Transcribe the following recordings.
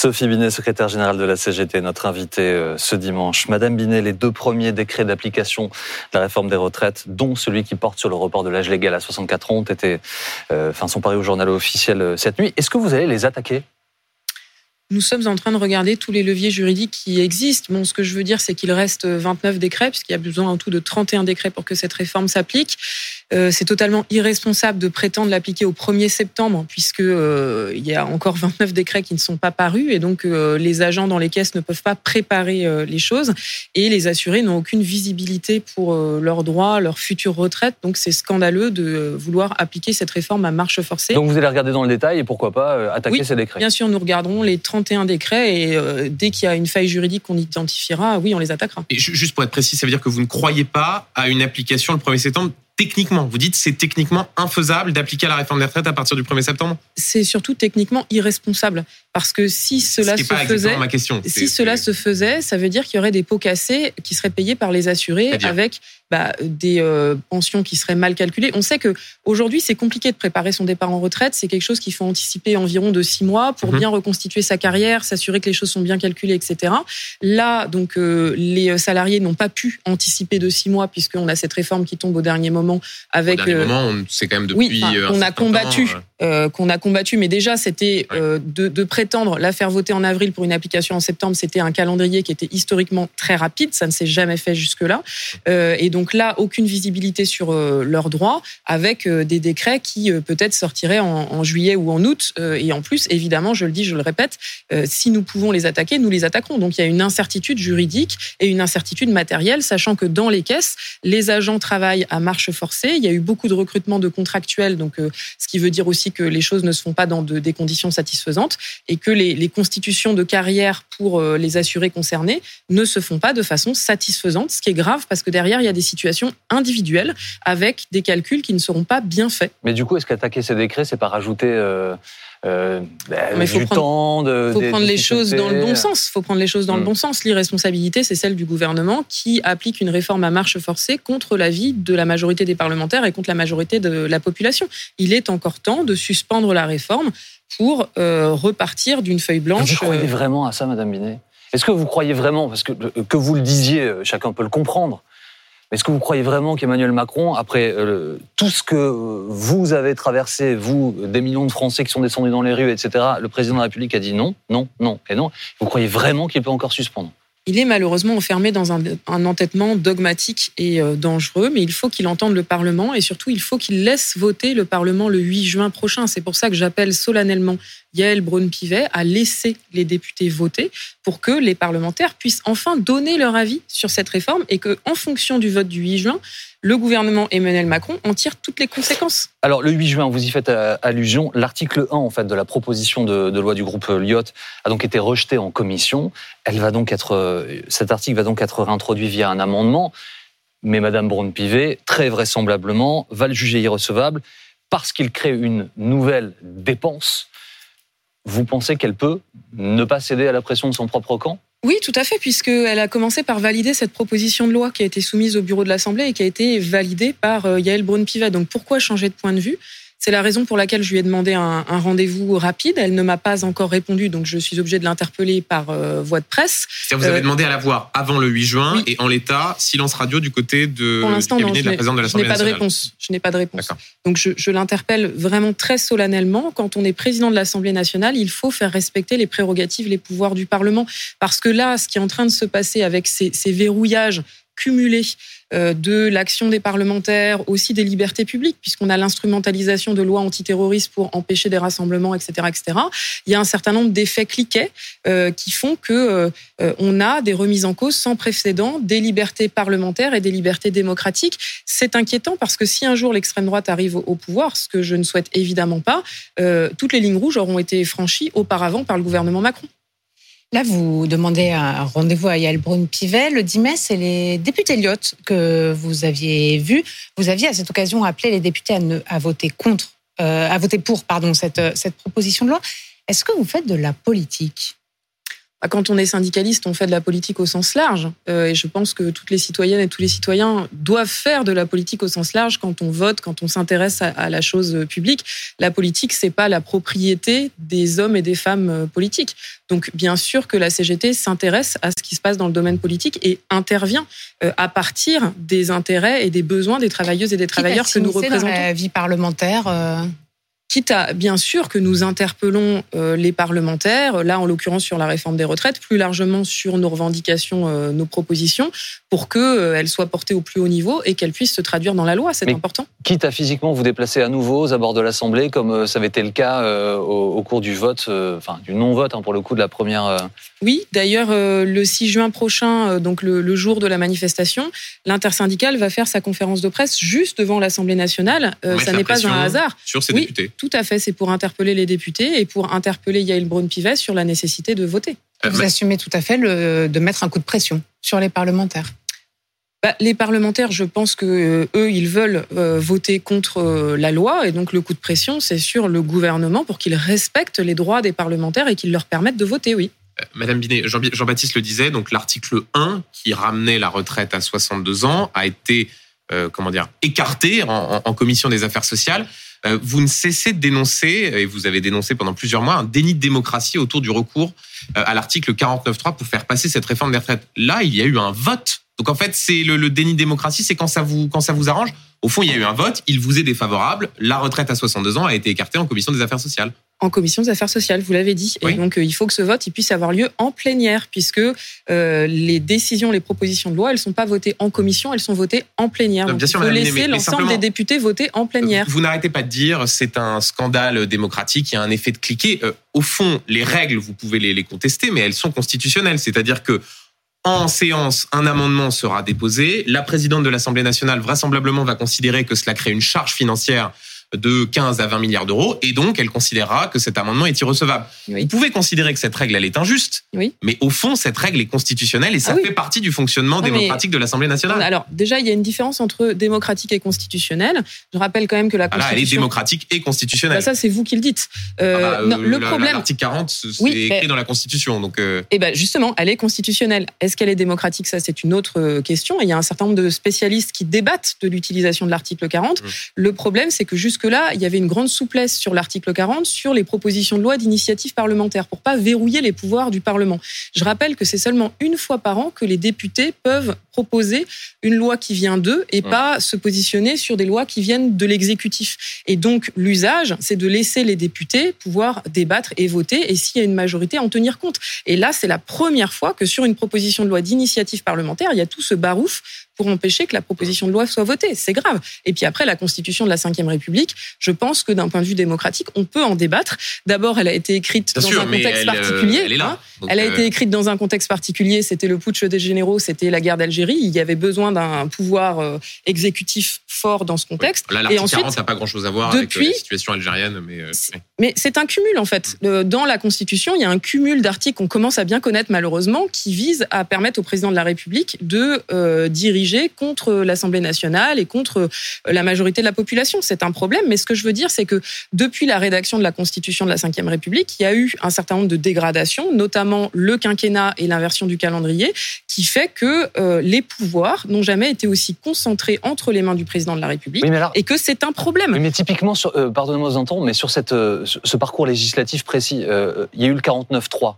Sophie Binet, secrétaire générale de la CGT, notre invitée euh, ce dimanche. Madame Binet, les deux premiers décrets d'application de la réforme des retraites, dont celui qui porte sur le report de l'âge légal à 64 ans, ont été, euh, enfin, sont parus au journal officiel euh, cette nuit. Est-ce que vous allez les attaquer? Nous sommes en train de regarder tous les leviers juridiques qui existent. Ce que je veux dire, c'est qu'il reste 29 décrets, puisqu'il y a besoin en tout de 31 décrets pour que cette réforme s'applique. Euh, c'est totalement irresponsable de prétendre l'appliquer au 1er septembre, puisque euh, il y a encore 29 décrets qui ne sont pas parus, et donc euh, les agents dans les caisses ne peuvent pas préparer les choses, et les assurés n'ont aucune visibilité pour leurs droits, leur future retraite. Donc c'est scandaleux de vouloir appliquer cette réforme à marche forcée. Donc vous allez regarder dans le détail et pourquoi pas attaquer ces décrets Bien sûr, nous regarderons les 31 décrets, et dès qu'il y a une faille juridique qu'on identifiera, oui, on les attaquera. Et juste pour être précis, ça veut dire que vous ne croyez pas à une application le 1er septembre techniquement Vous dites c'est techniquement infaisable d'appliquer la réforme des retraites à partir du 1er septembre C'est surtout techniquement irresponsable. Parce que si cela se faisait, ma question. si cela se faisait, ça veut dire qu'il y aurait des pots cassés qui seraient payés par les assurés avec bah, des euh, pensions qui seraient mal calculées. On sait que aujourd'hui c'est compliqué de préparer son départ en retraite. C'est quelque chose qu'il faut anticiper environ de six mois pour mhm. bien reconstituer sa carrière, s'assurer que les choses sont bien calculées, etc. Là, donc euh, les salariés n'ont pas pu anticiper de six mois puisqu'on a cette réforme qui tombe au dernier moment avec. Au dernier euh, moment, c'est quand même depuis. Oui, on a combattu, qu'on a combattu, mais déjà c'était de, de prétendre la faire voter en avril pour une application en septembre, c'était un calendrier qui était historiquement très rapide. Ça ne s'est jamais fait jusque-là. Euh, et donc là, aucune visibilité sur euh, leurs droits, avec euh, des décrets qui peut-être sortiraient en, juillet ou en août. et en plus, évidemment, je le dis, je le répète, si nous pouvons les attaquer, nous les attaquerons. Donc il y a une incertitude juridique et une incertitude matérielle, sachant que dans les caisses, les agents travaillent à marche forcée. Il y a eu beaucoup de recrutement de contractuels, donc ce qui veut dire aussi que les choses ne se font pas dans des conditions satisfaisantes et que les, constitutions de carrière pour euh, les assurés concernés ne se font pas de façon satisfaisante, ce qui est grave parce que derrière, il y a des situations individuelles avec des calculs qui ne seront pas bien faits. Mais du coup, est-ce qu'attaquer ces décrets, c'est pas rajouter euh, euh, bah, Mais faut prendre, faut prendre les choses dans le bon sens. Faut prendre les choses dans le hmm. bon sens. L'irresponsabilité, c'est celle du gouvernement qui applique une réforme à marche forcée contre l'avis de la majorité des parlementaires et contre la majorité de la population. Il est encore temps de suspendre la réforme pour euh, repartir d'une feuille blanche. Vous croyez euh, vraiment à ça, Madame Binet? Est-ce que vous croyez vraiment, parce que que vous le disiez, chacun peut le comprendre, est-ce que vous croyez vraiment qu'Emmanuel Macron, après euh, tout ce que vous avez traversé, vous, des millions de Français qui sont descendus dans les rues, etc., le président de la République a dit non, non, non et non, vous croyez vraiment qu'il peut encore suspendre? Il est malheureusement enfermé dans un, entêtement dogmatique et euh, dangereux, mais il faut qu'il entende le Parlement et surtout il faut qu'il laisse voter le Parlement le 8 juin prochain. C'est pour ça que j'appelle solennellement Yael Braun-Pivet à laisser les députés voter pour que les parlementaires puissent enfin donner leur avis sur cette réforme et que, en fonction du vote du 8 juin, le gouvernement Emmanuel Macron en tire toutes les conséquences. Alors le 8 juin, vous y faites euh, allusion. L'article 1 en fait de la proposition de, loi du groupe Lyot a donc été rejeté en commission. Elle va donc être, euh, cet article va donc être réintroduit via un amendement. Mais Madame Braun-Pivet, très vraisemblablement, va le juger irrecevable parce qu'il crée une nouvelle dépense vous pensez qu'elle peut ne pas céder à la pression de son propre camp? Oui, tout à fait, puisqu'elle a commencé par valider cette proposition de loi qui a été soumise au bureau de l'Assemblée et qui a été validée par euh, Yael Braun-Pivet. Donc pourquoi changer de point de vue? C'est la raison pour laquelle je lui ai demandé un, rendez-vous rapide. Elle ne m'a pas encore répondu, donc je suis obligée de l'interpeller par euh, voie de presse. Vous avez euh, demandé à la voir avant le 8 juin et en l'état, silence radio du côté de, pour du cabinet de la présidente de l'Assemblée nationale. Je n'ai pas de réponse. Je n'ai pas de réponse. Donc je, je l'interpelle vraiment très solennellement. Quand on est président de l'Assemblée nationale, il faut faire respecter les prérogatives, les pouvoirs du Parlement. Parce que là, ce qui est en train de se passer avec ces, ces verrouillages cumulés de l'action des parlementaires, aussi des libertés publiques, puisqu'on a l'instrumentalisation de lois antiterroristes pour empêcher des rassemblements, etc., etc. Il y a un certain nombre d'effets cliquets euh, qui font que euh, on a des remises en cause sans précédent des libertés parlementaires et des libertés démocratiques. C'est inquiétant parce que si un jour l'extrême droite arrive au pouvoir, ce que je ne souhaite évidemment pas, toutes les lignes rouges auront été franchies auparavant par le gouvernement Macron. Là, vous demandez un rendez-vous à Yael Brune-Pivet. Le 10 mai, c'est les députés Lyot que vous aviez vus. Vous aviez à cette occasion appelé les députés à, à voter contre, euh, à voter pour, pardon, cette, cette proposition de loi. Est-ce que vous faites de la politique? Quand on est syndicaliste, on fait de la politique au sens large. Euh, et je pense que toutes les citoyennes et tous les citoyens doivent faire de la politique au sens large quand on vote, quand on s'intéresse à, la chose publique. La politique, c'est pas la propriété des hommes et des femmes euh, politiques. Donc, bien sûr que la CGT s'intéresse à ce qui se passe dans le domaine politique et intervient euh, à partir des intérêts et des besoins des travailleuses et des travailleurs que nous représentons. Dans la vie parlementaire quitte à bien sûr que nous interpellons euh, les parlementaires, là en l'occurrence sur la réforme des retraites, plus largement sur nos revendications, euh, nos propositions, pour qu'elles euh, soient portées au plus haut niveau et qu'elles puissent se traduire dans la loi. C'est important. Quitte à physiquement vous déplacer à nouveau aux abords de l'Assemblée, comme ça avait été le cas au, cours du vote, enfin du non-vote hein, pour le coup de la première. Oui, d'ailleurs le 6 juin prochain, donc le, le, jour de la manifestation, l'intersyndicale va faire sa conférence de presse juste devant l'Assemblée nationale. ça n'est pas un hasard. Sur ses députés. Tout à fait, c'est pour interpeller les députés et pour interpeller Yael Braun-Pivet sur la nécessité de voter. Euh, Vous assumez tout à fait le, de mettre un coup de pression sur les parlementaires. Bah, les parlementaires, je pense que euh, eux, ils veulent euh, voter contre la loi, et donc le coup de pression, c'est sur le gouvernement pour qu'il respecte les droits des parlementaires et qu'il leur permette de voter, oui. Madame Binet, Jean-Baptiste le disait, donc l'article 1 qui ramenait la retraite à 62 ans a été, comment dire, écarté en commission des affaires sociales. Euh, vous ne cessez de dénoncer, et vous avez dénoncé pendant plusieurs mois, un déni de démocratie autour du recours euh, à l'article 49.3 pour faire passer cette réforme des retraites. Là, il y a eu un vote. Donc en fait, c'est le, le, déni de démocratie, c'est quand ça vous quand ça vous arrange. Au fond, il y a eu un vote, il vous est défavorable. La retraite à 62 ans a été écartée en commission des affaires sociales en commission des affaires sociales, vous l'avez dit. Et donc, euh, il faut que ce vote il puisse avoir lieu en plénière, puisque euh, les décisions, les propositions de loi, elles sont pas votées en commission, elles sont votées en plénière. Donc, il faut laisser l'ensemble des députés voter en plénière. Vous n'arrêtez pas de dire c'est un scandale démocratique, il y a un effet de cliquet. Euh, au fond, les règles, vous pouvez les, les contester, mais elles sont constitutionnelles. C'est-à-dire que en séance, un amendement sera déposé. La présidente de l'Assemblée nationale vraisemblablement va considérer que cela crée une charge financière de 15 à 20 milliards d'euros, et donc elle considérera que cet amendement est irrecevable. Vous pouvez considérer que cette règle, elle est injuste, oui. mais au fond, cette règle est constitutionnelle et ça ah fait partie du fonctionnement démocratique de l'Assemblée nationale. Alors, déjà, il y a une différence entre démocratique et constitutionnel. Je rappelle quand même que la Constitution... Ah là, elle est démocratique et constitutionnelle. Bah ça, c'est vous qui le dites. Euh, ah bah, non, le problème... L'article 40, c'est écrit dans la Constitution. Donc, euh... Eh ben, justement, elle est constitutionnelle. Est-ce qu'elle est démocratique? Ça, c'est une autre euh, question. il y a un certain nombre de spécialistes qui débattent de l'utilisation de l'article 40. Mmh. Le problème, c'est que jusque-là, il y avait une grande souplesse sur l'article 40 sur les propositions de loi d'initiative parlementaire pour pas verrouiller les pouvoirs du Parlement. Je rappelle que c'est seulement une fois par an que les députés peuvent proposer une loi qui vient d'eux et pas se positionner sur des lois qui viennent de l'exécutif. Et donc l'usage, c'est de laisser les députés pouvoir débattre et voter et s'il y a une majorité en tenir compte. Et là, c'est la première fois que sur une proposition de loi d'initiative parlementaire, il y a tout ce barouf pour empêcher que la proposition de loi soit votée. C'est grave. Et puis après, la Constitution de la Ve République, je pense que d'un point de vue démocratique, on peut en débattre. D'abord, elle a été écrite dans un contexte euh, particulier. Elle, est là. Hein. elle a été euh, écrite dans un contexte particulier. C'était le putsch des généraux, c'était la guerre d'Algérie. Il y avait besoin d'un pouvoir euh, exécutif fort dans ce contexte. Là, l'article 40 n'a pas grand-chose à voir avec la situation algérienne. Mais, mais c'est un cumul, en fait. Dans la Constitution, il y a un cumul d'articles qu'on commence à bien connaître, malheureusement, qui visent à permettre au président de la République de diriger contre l'Assemblée nationale et contre euh, la majorité de la population. C'est un problème, mais ce que je veux dire, c'est que depuis la rédaction de la Constitution de la Ve République, il y a eu un certain nombre de dégradations, notamment le quinquennat et l'inversion du calendrier, qui fait que euh, les pouvoirs n'ont jamais été aussi concentrés entre les mains du président de la République et que c'est un problème. mais typiquement, euh, pardonnez-moi de mais sur cette, ce parcours législatif précis, il y a eu le 49-3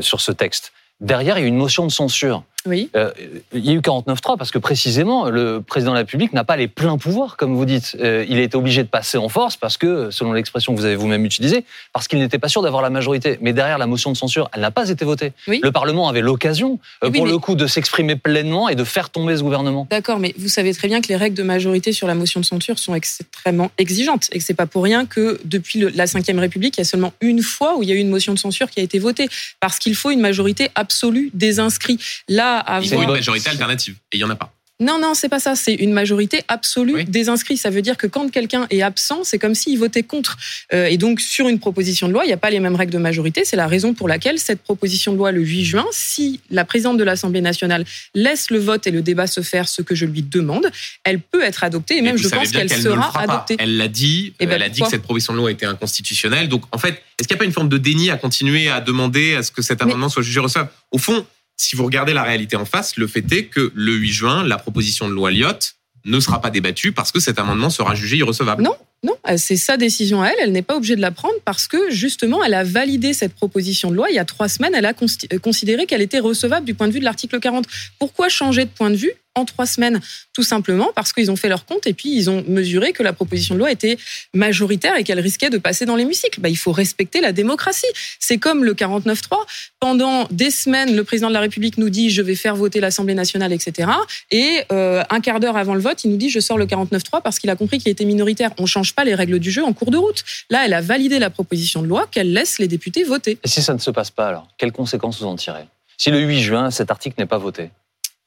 sur ce texte. Derrière, il y a eu une motion de censure. Oui. Euh, il y a eu 49.3 parce que précisément, le président de la République n'a pas les pleins pouvoirs, comme vous dites. Euh, il a été obligé de passer en force parce que, selon l'expression que vous avez vous-même utilisée, parce qu'il n'était pas sûr d'avoir la majorité. Mais derrière la motion de censure, elle n'a pas été votée. Le Parlement avait l'occasion, euh, pour le coup, de s'exprimer pleinement et de faire tomber ce gouvernement. D'accord, mais vous savez très bien que les règles de majorité sur la motion de censure sont extrêmement exigeantes et que c'est pas pour rien que depuis la Ve République, il y a seulement une fois où il y a eu une motion de censure qui a été votée parce qu'il faut une majorité absolue des inscrits. Là, il faut une majorité alternative. Et il n'y en a pas. Non, non, c'est pas ça. C'est une majorité absolue des inscrits. Ça veut dire que quand quelqu'un est absent, c'est comme s'il votait contre. Euh, et donc, sur une proposition de loi, il n'y a pas les mêmes règles de majorité. C'est la raison pour laquelle cette proposition de loi, le 8 juin, si la présidente de l'Assemblée nationale laisse le vote et le débat se faire, ce que je lui demande, elle peut être adoptée. Et même, je pense qu'elle sera adoptée. Elle l'a dit. Et eh ben, elle a dit que cette proposition de loi était inconstitutionnelle. Donc, en fait, est-ce qu'il n'y a pas une forme de déni à continuer à demander à ce que cet amendement soit jugé recevable Au fond, si vous regardez la réalité en face, le fait est que le 8 juin, la proposition de loi Lyotte ne sera pas débattue parce que cet amendement sera jugé irrecevable. Non, non, c'est sa décision à elle. Elle n'est pas obligée de la prendre parce que justement, elle a validé cette proposition de loi il y a trois semaines. Elle a considéré qu'elle était recevable du point de vue de l'article 40. Pourquoi changer de point de vue? En trois semaines, tout simplement parce qu'ils ont fait leur compte et puis ils ont mesuré que la proposition de loi était majoritaire et qu'elle risquait de passer dans l'hémicycle. Bah, il faut respecter la démocratie. C'est comme le 49-3. Pendant des semaines, le président de la République nous dit je vais faire voter l'Assemblée nationale, etc. Et euh, un quart d'heure avant le vote, il nous dit je sors le 49-3 parce qu'il a compris qu'il était minoritaire. On change pas les règles du jeu en cours de route. Là, elle a validé la proposition de loi qu'elle laisse les députés voter. Et si ça ne se passe pas alors, quelles conséquences vous en tirez? Si le 8 juin, cet article n'est pas voté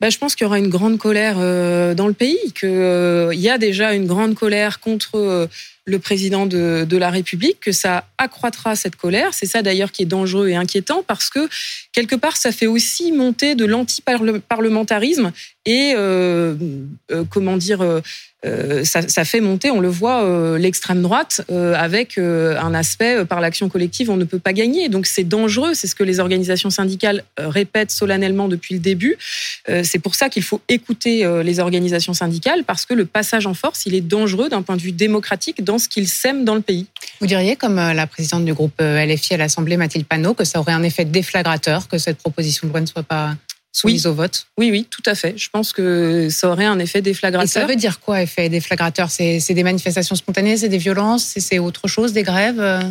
bah, je pense qu'il y aura une grande colère euh, dans le pays, qu'il euh, y a déjà une grande colère contre euh, le président de, la République, que ça accroîtra cette colère. C'est ça d'ailleurs qui est dangereux et inquiétant parce que quelque part ça fait aussi monter de l'anti-parlementarisme et comment dire euh, ça, fait monter, on le voit, euh, l'extrême droite euh, avec un aspect par l'action collective, on ne peut pas gagner. Donc c'est dangereux, c'est ce que les organisations syndicales répètent solennellement depuis le début. c'est pour ça qu'il faut écouter les organisations syndicales parce que le passage en force, il est dangereux d'un point de vue démocratique ce qu'il sème dans le pays. Vous diriez, comme la présidente du groupe LFI à l'Assemblée, Mathilde Panot, que ça aurait un effet déflagrateur, que cette proposition de loi ne soit pas oui. au vote? Oui, oui, tout à fait. Je pense que ça aurait un effet déflagrateur. Et ça veut dire quoi, effet déflagrateur? C'est des manifestations spontanées, c'est des violences, c'est autre chose, des grèves euh?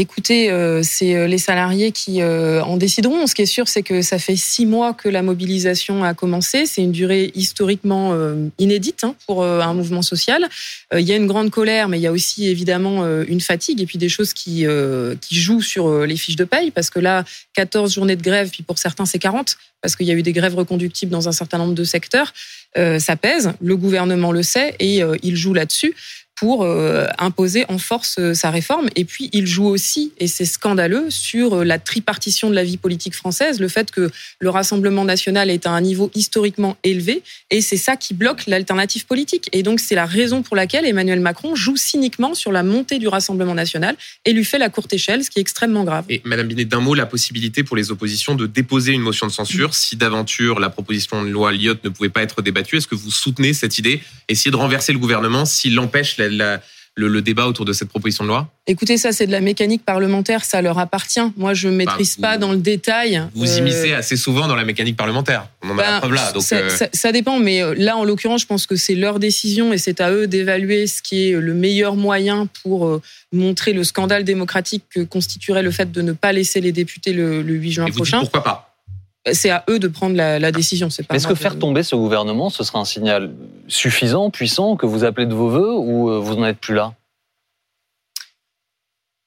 Écoutez, euh, c'est euh, les salariés qui euh, en décideront. Ce qui est sûr, c'est que ça fait six mois que la mobilisation a commencé. C'est une durée historiquement inédite hein, pour un mouvement social. Il y a une grande colère, mais il y a aussi évidemment une fatigue et puis des choses qui, jouent sur les fiches de paye. Parce que là, 14 journées de grève, puis pour certains, c'est 40, parce qu'il y a eu des grèves reconductibles dans un certain nombre de secteurs. ça pèse, le gouvernement le sait et il joue là-dessus pour euh, imposer en force euh, sa réforme. Et puis, il joue aussi, et c'est scandaleux, sur euh, la tripartition de la vie politique française, le fait que le Rassemblement national est à un niveau historiquement élevé, et c'est ça qui bloque l'alternative politique. Et donc, c'est la raison pour laquelle Emmanuel Macron joue cyniquement sur la montée du Rassemblement national et lui fait la courte échelle, ce qui est extrêmement grave. Et Madame Binet, d'un mot, la possibilité pour les oppositions de déposer une motion de censure si d'aventure la proposition de loi Lyotte ne pouvait pas être débattue. Est-ce que vous soutenez cette idée? Essayer de renverser le gouvernement s'il empêche la le, débat autour de cette proposition de loi Écoutez, ça c'est de la mécanique parlementaire, ça leur appartient. Moi, je ne maîtrise bah, pas dans le détail. Vous euh, immiscez assez souvent dans la mécanique parlementaire. On en a la bah, preuve là. Donc euh, ça, dépend, mais euh, là, en l'occurrence, je pense que c'est leur décision et c'est à eux d'évaluer ce qui est le meilleur moyen pour montrer le scandale démocratique que constituerait le fait de ne pas laisser les députés le, 8 juin et vous prochain. Dites pourquoi pas c'est à eux de prendre la, décision. Est-ce que faire tomber ce gouvernement, ce sera un signal suffisant, puissant, que vous appelez de vos voeux, ou vous n'en êtes plus là?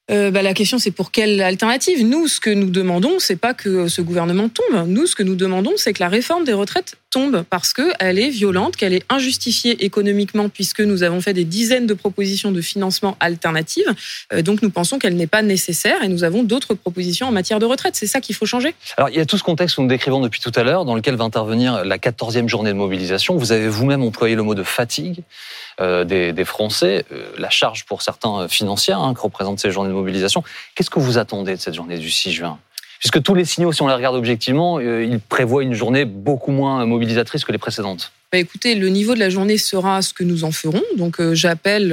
Euh, bah, la question c'est pour quelle alternative? Nous, ce que nous demandons, c'est pas que ce gouvernement tombe. Nous, ce que nous demandons, c'est que la réforme des retraites tombe parce qu'elle est violente, qu'elle est injustifiée économiquement, puisque nous avons fait des dizaines de propositions de financement alternatives. Euh, donc nous pensons qu'elle n'est pas nécessaire et nous avons d'autres propositions en matière de retraite. C'est ça qu'il faut changer. Alors il y a tout ce contexte que nous décrivons depuis tout à l'heure, dans lequel va intervenir la 14e journée de mobilisation. Vous avez vous-même employé le mot de fatigue. Euh, des, Français, la charge pour certains financière hein, que représentent ces journées de mobilisation. Qu'est-ce que vous attendez de cette journée du 6 juin? Puisque tous les signaux, si on les regarde objectivement, euh, ils prévoient une journée beaucoup moins mobilisatrice que les précédentes. Bah, écoutez, le niveau de la journée sera ce que nous en ferons. Donc j'appelle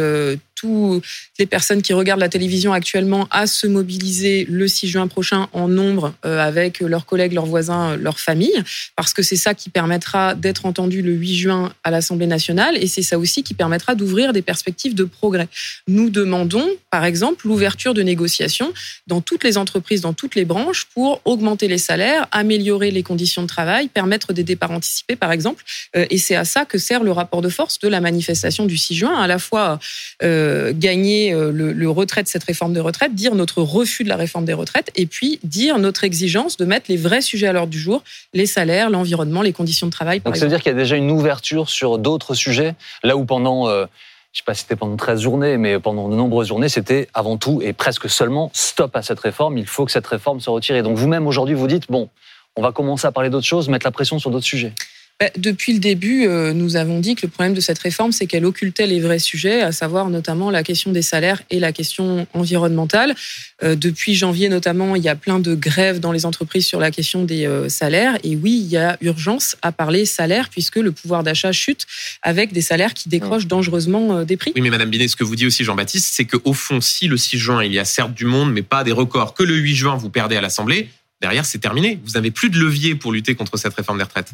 toutes les personnes qui regardent la télévision actuellement à se mobiliser le 6 juin prochain en nombre euh, avec leurs collègues, leurs voisins, leurs familles, parce que c'est ça qui permettra d'être entendu le 8 juin à l'Assemblée nationale et c'est ça aussi qui permettra d'ouvrir des perspectives de progrès. Nous demandons, par exemple, l'ouverture de négociations dans toutes les entreprises, dans toutes les branches pour augmenter les salaires, améliorer les conditions de travail, permettre des départs anticipés, par exemple. Euh, et c'est à ça que sert le rapport de force de la manifestation du 6 juin, à la fois euh, euh, gagner euh, le, le, retrait de cette réforme de retraite, dire notre refus de la réforme des retraites, et puis dire notre exigence de mettre les vrais sujets à l'ordre du jour, les salaires, l'environnement, les conditions de travail. Donc ça veut dire qu'il y a déjà une ouverture sur d'autres sujets, là où pendant... Euh, je sais pas si c'était pendant 13 journées, mais pendant de nombreuses journées, c'était avant tout et presque seulement stop à cette réforme, il faut que cette réforme se retire. Et donc vous-même aujourd'hui, vous dites, bon, on va commencer à parler d'autres choses, mettre la pression sur d'autres sujets. Bah, depuis le début, euh, nous avons dit que le problème de cette réforme, c'est qu'elle occultait les vrais sujets, à savoir notamment la question des salaires et la question environnementale. Euh, depuis janvier notamment, il y a plein de grèves dans les entreprises sur la question des euh, salaires. Et oui, il y a urgence à parler salaire puisque le pouvoir d'achat chute avec des salaires qui décrochent mmh. dangereusement des prix. Oui, mais Madame Binet, ce que vous dit aussi Jean-Baptiste, c'est qu'au fond, si le 6 juin, il y a certes du monde, mais pas des records, que le 8 juin, vous perdez à l'Assemblée, derrière, c'est terminé. Vous n'avez plus de levier pour lutter contre cette réforme des retraites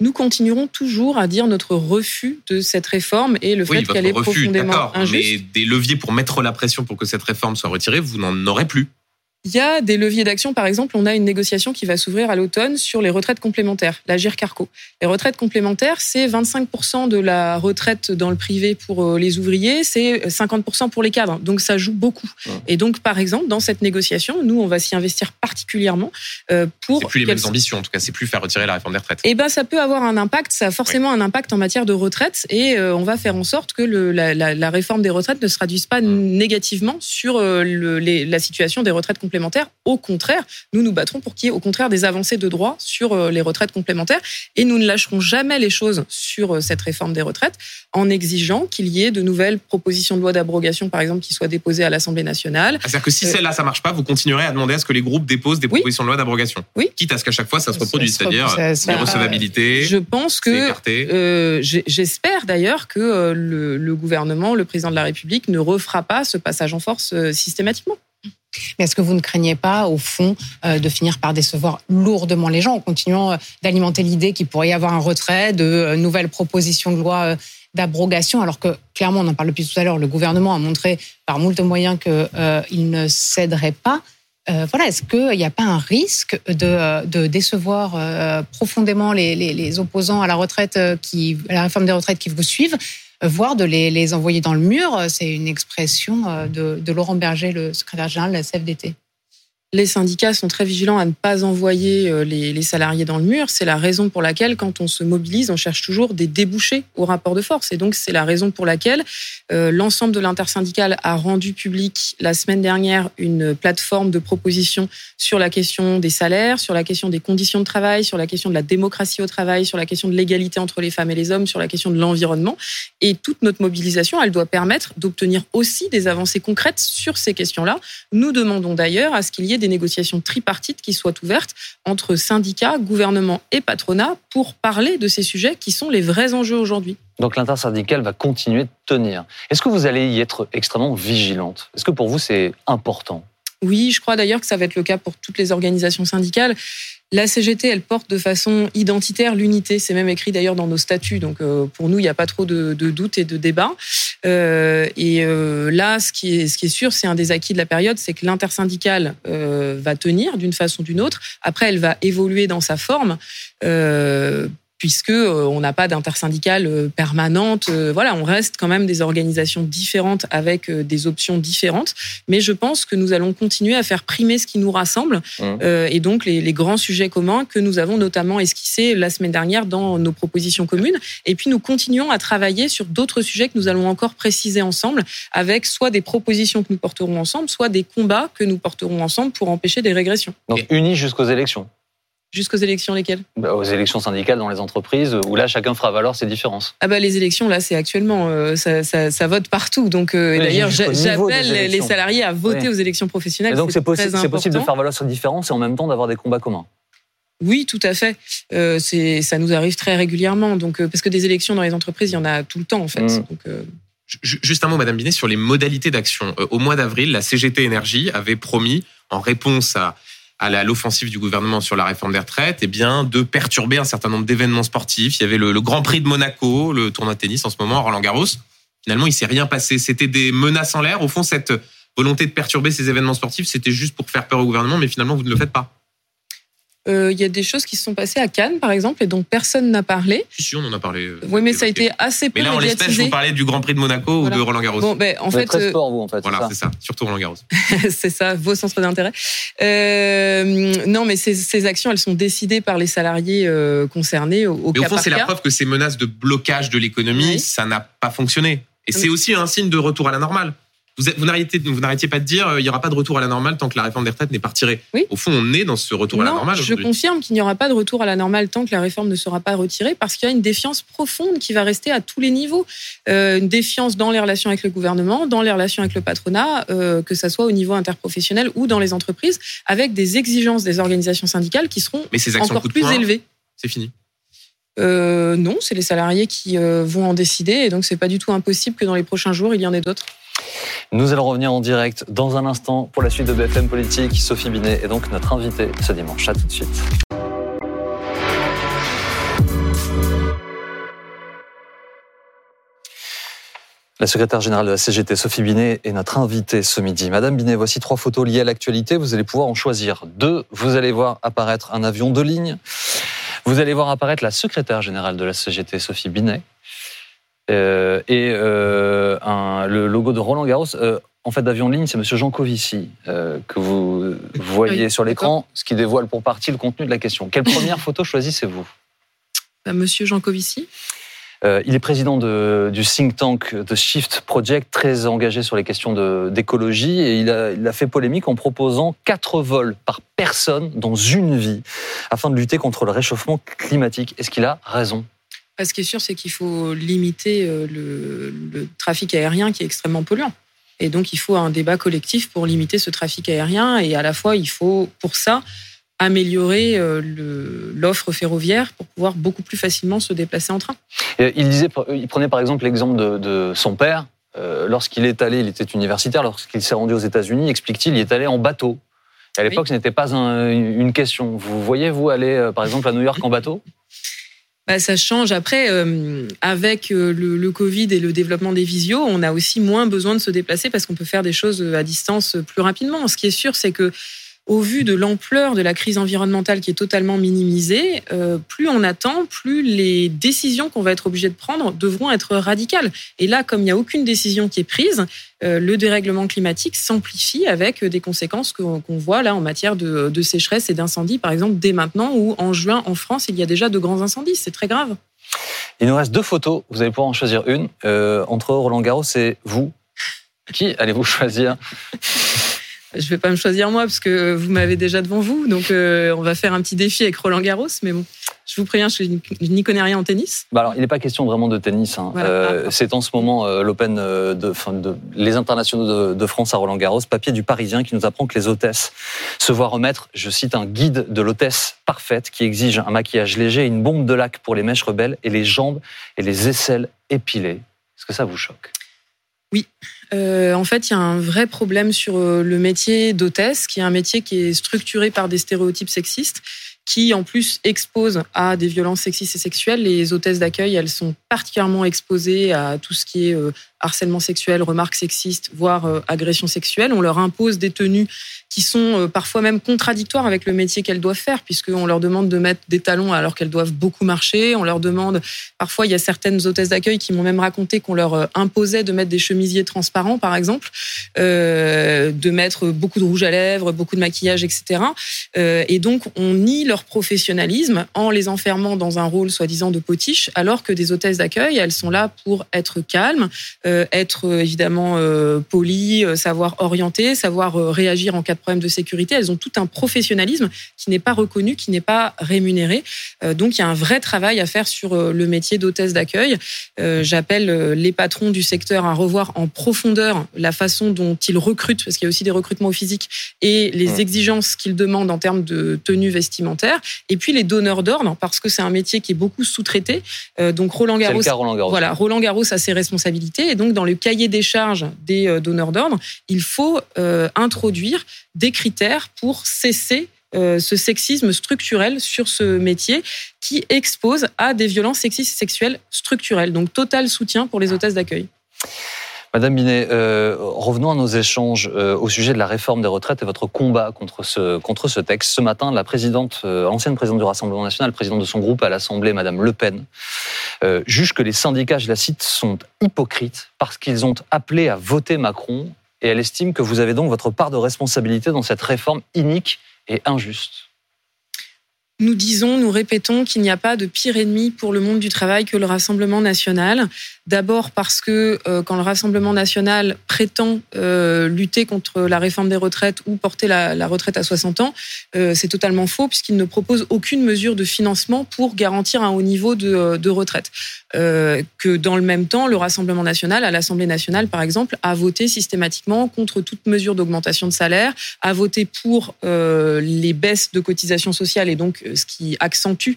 nous continuerons toujours à dire notre refus de cette réforme et le fait qu'elle est profondément injuste. Mais des leviers pour mettre la pression pour que cette réforme soit retirée, vous n'en aurez plus. Il y a des leviers d'action. Par exemple, on a une négociation qui va s'ouvrir à l'automne sur les retraites complémentaires, la GIRCARCO. Les retraites complémentaires, c'est 25% de la retraite dans le privé pour euh, les ouvriers, c'est 50% pour les cadres. Donc ça joue beaucoup. Et donc, par exemple, dans cette négociation, nous, on va s'y investir particulièrement euh, pour. C'est plus les mêmes ambitions, en tout cas, c'est plus faire retirer la réforme des retraites. Eh ben, ça peut avoir un impact. Ça a forcément un impact en matière de retraite, et euh, on va faire en sorte que le, la, la, la, réforme des retraites ne se traduise pas mmh. négativement sur le, les, la situation des retraites complémentaires au contraire, nous nous battrons pour qu'il y ait au contraire des avancées de droit sur euh, les retraites complémentaires et nous ne lâcherons jamais les choses sur euh, cette réforme des retraites en exigeant qu'il y ait de nouvelles propositions de loi d'abrogation, par exemple, qui soient déposées à l'Assemblée nationale. C'est-à-dire que si euh, celle-là, ça marche pas, vous continuerez à demander à ce que les groupes déposent des propositions de loi d'abrogation. Oui. Quitte à ce qu'à chaque fois, ça se reproduise, c'est-à-dire l'irrecevabilité. Je pense que, j'espère d'ailleurs que le, le gouvernement, le président de la République ne refera pas ce passage en force systématiquement. Mais est-ce que vous ne craignez pas, au fond, euh, de finir par décevoir lourdement les gens en continuant euh, d'alimenter l'idée qu'il pourrait y avoir un retrait de euh, nouvelles propositions de loi d'abrogation, alors que clairement, on en parle depuis tout à l'heure, le gouvernement a montré par moult moyens qu'il ne céderait pas. voilà, est-ce qu'il n'y a pas un risque de, décevoir profondément les, opposants à la retraite, à la réforme des retraites qui vous suivent, voire de les, envoyer dans le mur. C'est une expression euh, de, de, Laurent Berger, le secrétaire général de la CFDT les syndicats sont très vigilants à ne pas envoyer euh, les, salariés dans le mur. C'est la raison pour laquelle, quand on se mobilise, on cherche toujours des débouchés au rapport de force. Et donc, c'est la raison pour laquelle euh, l'ensemble de l'intersyndicale a rendu public la semaine dernière une plateforme de propositions sur la question des salaires, sur la question des conditions de travail, sur la question de la démocratie au travail, sur la question de l'égalité entre les femmes et les hommes, sur la question de l'environnement. Et toute notre mobilisation, elle doit permettre d'obtenir aussi des avancées concrètes sur ces questions-là. Nous demandons d'ailleurs à ce qu'il y ait des négociations tripartites qui soient ouvertes entre syndicats, gouvernement et patronat pour parler de ces sujets qui sont les vrais enjeux aujourd'hui. Donc l'intersyndicale va continuer de tenir. Est-ce que vous allez y être extrêmement vigilante? Est-ce que pour vous c'est important? Oui, je crois d'ailleurs que ça va être le cas pour toutes les organisations syndicales. La CGT, elle porte de façon identitaire l'unité. C'est même écrit d'ailleurs dans nos statuts. Donc euh, pour nous, il n'y a pas trop de, de doutes et de débats. Euh, et euh, là, ce qui est, ce qui est sûr, c'est un des acquis de la période, c'est que l'intersyndicale va tenir d'une façon ou d'une autre. Après, elle va évoluer dans sa forme puisque euh, on n'a pas d'intersyndicale euh, permanente. Euh, voilà, on reste quand même des organisations différentes avec des options différentes. Mais je pense que nous allons continuer à faire primer ce qui nous rassemble mmh. et donc les, grands sujets communs que nous avons notamment esquissés la semaine dernière dans nos propositions communes. Et puis nous continuons à travailler sur d'autres sujets que nous allons encore préciser ensemble, avec soit des propositions que nous porterons ensemble, soit des combats que nous porterons ensemble pour empêcher des régressions. Donc unis jusqu'aux élections. Jusqu'aux élections lesquelles bah, Aux élections syndicales dans les entreprises, où là, chacun fera valoir ses différences. Ah bah les élections, là, c'est actuellement, euh, ça, ça, ça, vote partout. Donc euh, d'ailleurs, j'appelle les salariés à voter aux élections professionnelles. donc c'est possible, possible de faire valoir ses différences et en même temps d'avoir des combats communs. Oui, tout à fait. Euh, ça nous arrive très régulièrement. Donc, euh, parce que des élections dans les entreprises, il y en a tout le temps, en fait. Mm. Donc, euh... Juste un mot, Madame Binet, sur les modalités d'action. Au mois d'avril, la CGT Énergie avait promis, en réponse à à l'offensive du gouvernement sur la réforme des retraites, eh bien, de perturber un certain nombre d'événements sportifs. Il y avait le, Grand Prix de Monaco, le tournoi de tennis en ce moment, Roland Garros. Finalement, il s'est rien passé. C'était des menaces en l'air. Au fond, cette volonté de perturber ces événements sportifs, c'était juste pour faire peur au gouvernement, mais finalement, vous ne le faites pas. Euh, il y a des choses qui se sont passées à Cannes, par exemple, et dont personne n'a parlé. Si, on en a parlé. Euh, oui, mais ça a été assez peu Mais là, en l'espèce, vous parlez du Grand Prix de Monaco ou de Roland Garros Bon, ben, en fait, très sport, vous, en fait. Voilà, c'est ça. Surtout Roland Garros. c'est ça, vos centres d'intérêt. Euh, non, mais ces, ces, actions, elles sont décidées par les salariés euh, concernés au, au Mais au fond, c'est la preuve que ces menaces de blocage de l'économie, ça n'a pas fonctionné. Et c'est aussi un signe de retour à la normale. Vous, vous n'arrêtiez pas de dire euh, il n'y aura pas de retour à la normale tant que la réforme des retraites n'est pas retirée. Oui. Au fond, on est dans ce retour à la normale. Je confirme qu'il n'y aura pas de retour à la normale tant que la réforme ne sera pas retirée parce qu'il y a une défiance profonde qui va rester à tous les niveaux. Euh, une défiance dans les relations avec le gouvernement, dans les relations avec le patronat, euh, que ce soit au niveau interprofessionnel ou dans les entreprises, avec des exigences des organisations syndicales qui seront Mais ces encore plus élevées. C'est fini. Euh, non, c'est les salariés qui vont en décider et donc c'est pas du tout impossible que dans les prochains jours il y en ait d'autres. Nous allons revenir en direct dans un instant pour la suite de BFM Politique. Sophie Binet est donc notre invitée ce dimanche. À tout de suite. La secrétaire générale de la CGT, Sophie Binet, est notre invitée ce midi. Madame Binet, voici trois photos liées à l'actualité. Vous allez pouvoir en choisir deux. Vous allez voir apparaître un avion de ligne. Vous allez voir apparaître la secrétaire générale de la CGT, Sophie Binet. Euh, et euh, un, le logo de Roland Garros. Euh, en fait, d'avion de ligne, c'est Monsieur Jean Covici que vous voyez Oui, sur l'écran, ce qui dévoile pour partie le contenu de la question. Quelle première photo choisissez-vous Bah, Monsieur Jancovici. Euh, Il est président de, du think tank The Shift Project, très engagé sur les questions d'écologie, et il a, il a fait polémique en proposant quatre vols par personne dans une vie afin de lutter contre le réchauffement climatique. Est-ce qu'il a raison Ce qui est sûr, c'est qu'il faut limiter euh, le, le trafic aérien qui est extrêmement polluant. Et donc, il faut un débat collectif pour limiter ce trafic aérien. Et à la fois, il faut, pour ça, améliorer euh, l'offre ferroviaire pour pouvoir beaucoup plus facilement se déplacer en train. Et il, disait, il prenait par exemple l'exemple de, de son père. Euh, lorsqu'il est allé, il était universitaire, lorsqu'il s'est rendu aux États-Unis, explique-t-il, il est allé en bateau. Et à l'époque, ce n'était pas un- une question. Vous voyez, vous, aller, par exemple, à New York en bateau? Bah, ça change. Après, euh, avec euh, le, le Covid et le développement des visios, on a aussi moins besoin de se déplacer parce qu'on peut faire des choses à distance plus rapidement. Ce qui est sûr, c'est que au vu de l'ampleur de la crise environnementale qui est totalement minimisée, euh, plus on attend, plus les décisions qu'on va être obligé de prendre devront être radicales. Et là, comme il n'y a aucune décision qui est prise, euh, le dérèglement climatique s'amplifie avec des conséquences qu'on voit là en matière de, sécheresse et d'incendie, par exemple, dès maintenant, où en juin, en France, il y a déjà de grands incendies. C'est très grave. Il nous reste deux photos, vous allez pouvoir en choisir une. Euh, entre Roland Garros et vous, qui allez-vous choisir? Je vais pas me choisir moi parce que vous m'avez déjà devant vous. Donc, euh, on va faire un petit défi avec Roland Garros. Mais bon, je vous préviens, je je n'y connais rien en tennis. bah alors, Il n'est pas question vraiment de tennis. hein. Voilà. Euh, C'est en ce moment euh, l'Open de, les internationaux de, de France à Roland Garros, papier du Parisien qui nous apprend que les hôtesses se voient remettre, je cite, un guide de l'hôtesse parfaite qui exige un maquillage léger, une bombe de lac pour les mèches rebelles et les jambes et les aisselles épilées. Est-ce que ça vous choque? Euh, en fait, il y a un vrai problème sur euh, le métier d'hôtesse, qui est un métier qui est structuré par des stéréotypes sexistes, qui en plus expose à des violences sexistes et sexuelles. Les hôtesses d'accueil, elles sont particulièrement exposées à tout ce qui est euh, harcèlement sexuel, remarques sexistes, voire euh, agression sexuelle. On leur impose des tenues qui sont euh, parfois même contradictoires avec le métier qu'elles doivent faire, puisqu'on leur demande de mettre des talons alors qu'elles doivent beaucoup marcher. On leur demande, parfois, il y a certaines hôtesses d'accueil qui m'ont même raconté qu'on leur euh, imposait de mettre des chemisiers transparents, par exemple, euh, de mettre beaucoup de rouge à lèvres, beaucoup de maquillage, etc. Et donc, on nie leur professionnalisme en les enfermant dans un rôle soi-disant de potiche, alors que des hôtesses d'accueil, elles sont là pour être calmes, être évidemment polies, savoir orienter, savoir réagir en cas de problème de sécurité. Elles ont tout un professionnalisme qui n'est pas reconnu, qui n'est pas rémunéré. Euh, donc, il y a un vrai travail à faire sur euh, le métier d'hôtesse d'accueil. Euh, J'appelle les patrons du secteur à revoir en profondeur la façon dont ils recrutent, parce qu'il y a aussi des recrutements au physique, et les exigences qu'ils demandent en termes de tenue vestimentaire. Et puis les donneurs d'ordre, parce que c'est un métier qui est beaucoup sous-traité. Donc Roland Garros le cas Roland Garros. voilà, Roland Garros a ses responsabilités et donc dans le cahier des charges des donneurs d'ordre, il faut euh, introduire des critères pour cesser euh, ce sexisme structurel sur ce métier qui expose à des violences sexistes et sexuelles structurelles. Donc total soutien pour les hôtesses d'accueil. Madame Binet, euh, revenons à nos échanges euh, au sujet de la réforme des retraites et votre combat contre ce, contre ce texte. Ce matin, la présidente, euh, ancienne présidente du Rassemblement national, présidente de son groupe à l'Assemblée, Madame Le Pen, juge que les syndicats, je la cite, sont hypocrites parce qu'ils ont appelé à voter Macron et elle estime que vous avez donc votre part de responsabilité dans cette réforme inique et injuste. Nous disons, nous répétons qu'il n'y a pas de pire ennemi pour le monde du travail que le Rassemblement national. D'abord parce que euh, quand le Rassemblement national prétend euh, lutter contre la réforme des retraites ou porter la, retraite à 60 ans, euh, c'est totalement faux puisqu'il ne propose aucune mesure de financement pour garantir un haut niveau de, de retraite. que dans le même temps, le Rassemblement national, à l'Assemblée nationale par exemple, a voté systématiquement contre toute mesure d'augmentation de salaire, a voté pour les baisses de cotisations sociales et donc ce qui accentue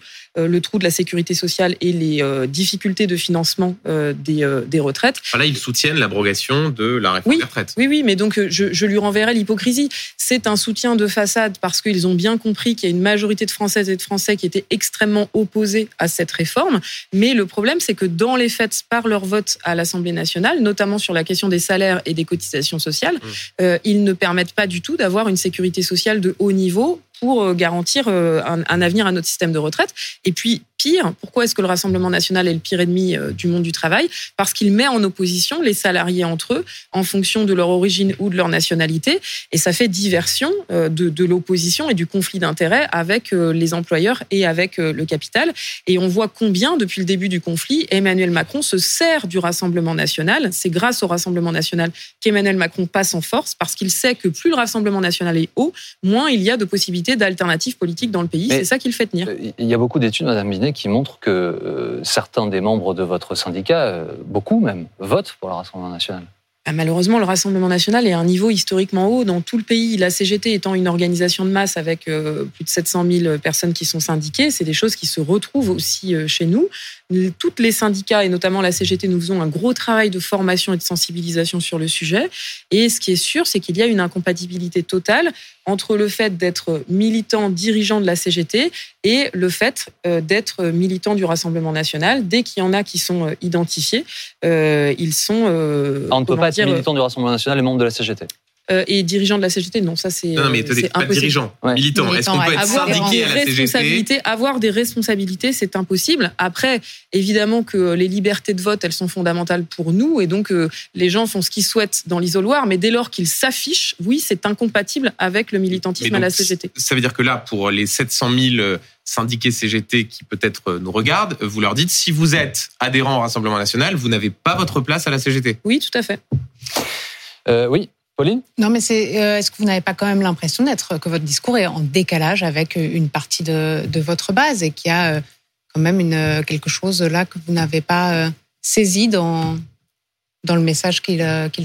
le trou de la sécurité sociale et les difficultés de financement euh, des, retraites. Là, ils soutiennent l'abrogation de la réforme des retraites. Oui, oui, mais donc euh, je, lui renverrai l'hypocrisie. C'est un soutien de façade parce qu'ils ont bien compris qu'il y a une majorité de Françaises et de Français qui étaient extrêmement opposés à cette réforme. Mais le problème, c'est que dans les faits, par leur vote à l'Assemblée nationale, notamment sur la question des salaires et des cotisations sociales, mmh. euh, ils ne permettent pas du tout d'avoir une sécurité sociale de haut niveau pour garantir un, un, avenir à notre système de retraite. Et puis, pire. Pourquoi est-ce que le Rassemblement national est le pire ennemi euh, du monde du travail? Parce qu'il met en opposition les salariés entre eux en fonction de leur origine ou de leur nationalité. Et ça fait diversion euh, de, l'opposition et du conflit d'intérêts avec euh, les employeurs et avec le capital. Et on voit combien, depuis le début du conflit, Emmanuel Macron se sert du Rassemblement national. C'est grâce au Rassemblement national qu'Emmanuel Macron passe en force parce qu'il sait que plus le Rassemblement national est haut, moins il y a de possibilités d'alternatives politiques dans le pays. C'est ça qu'il fait tenir. Il y a beaucoup d'études, Madame Binet, qui montre que euh, certains des membres de votre syndicat, euh, beaucoup même, votent pour le Rassemblement national. Ah, malheureusement, le Rassemblement national est à un niveau historiquement haut dans tout le pays. La CGT étant une organisation de masse avec euh, plus de 700 000 personnes qui sont syndiquées, c'est des choses qui se retrouvent aussi chez nous. Toutes les syndicats, et notamment la CGT, nous faisons un gros travail de formation et de sensibilisation sur le sujet. Et ce qui est sûr, c'est qu'il y a une incompatibilité totale entre le fait d'être militant dirigeant de la CGT et le fait euh, d'être militant du Rassemblement national. Dès qu'il y en a qui sont euh, identifiés, euh, ils sont... On ne peut pas être militant du Rassemblement national et membre de la CGT. Euh, et dirigeant de la CGT. Non, ça c'est. Non, mais pas dirigeant, militant. Est-ce qu'on peut être syndiqué à la CGT Avoir des responsabilités, c'est impossible. Après, évidemment que les libertés de vote, elles sont fondamentales pour nous, et donc euh, les gens font ce qu'ils souhaitent dans l'isoloir, mais dès lors qu'ils s'affichent, oui, c'est incompatible avec le militantisme à la CGT. Ça veut dire que là, pour les 700 000 euh, syndiqués CGT qui peut-être nous regardent, vous leur dites si vous êtes adhérent au Rassemblement national, vous n'avez pas votre place à la CGT. Oui, tout à fait. oui, Non, mais c'est, euh, est-ce que vous n'avez pas quand même l'impression d'être que votre discours est en décalage avec euh, une partie de, votre base et qu'il y a euh, quand même une, quelque chose là que vous n'avez pas saisi dans, dans le message qu'ils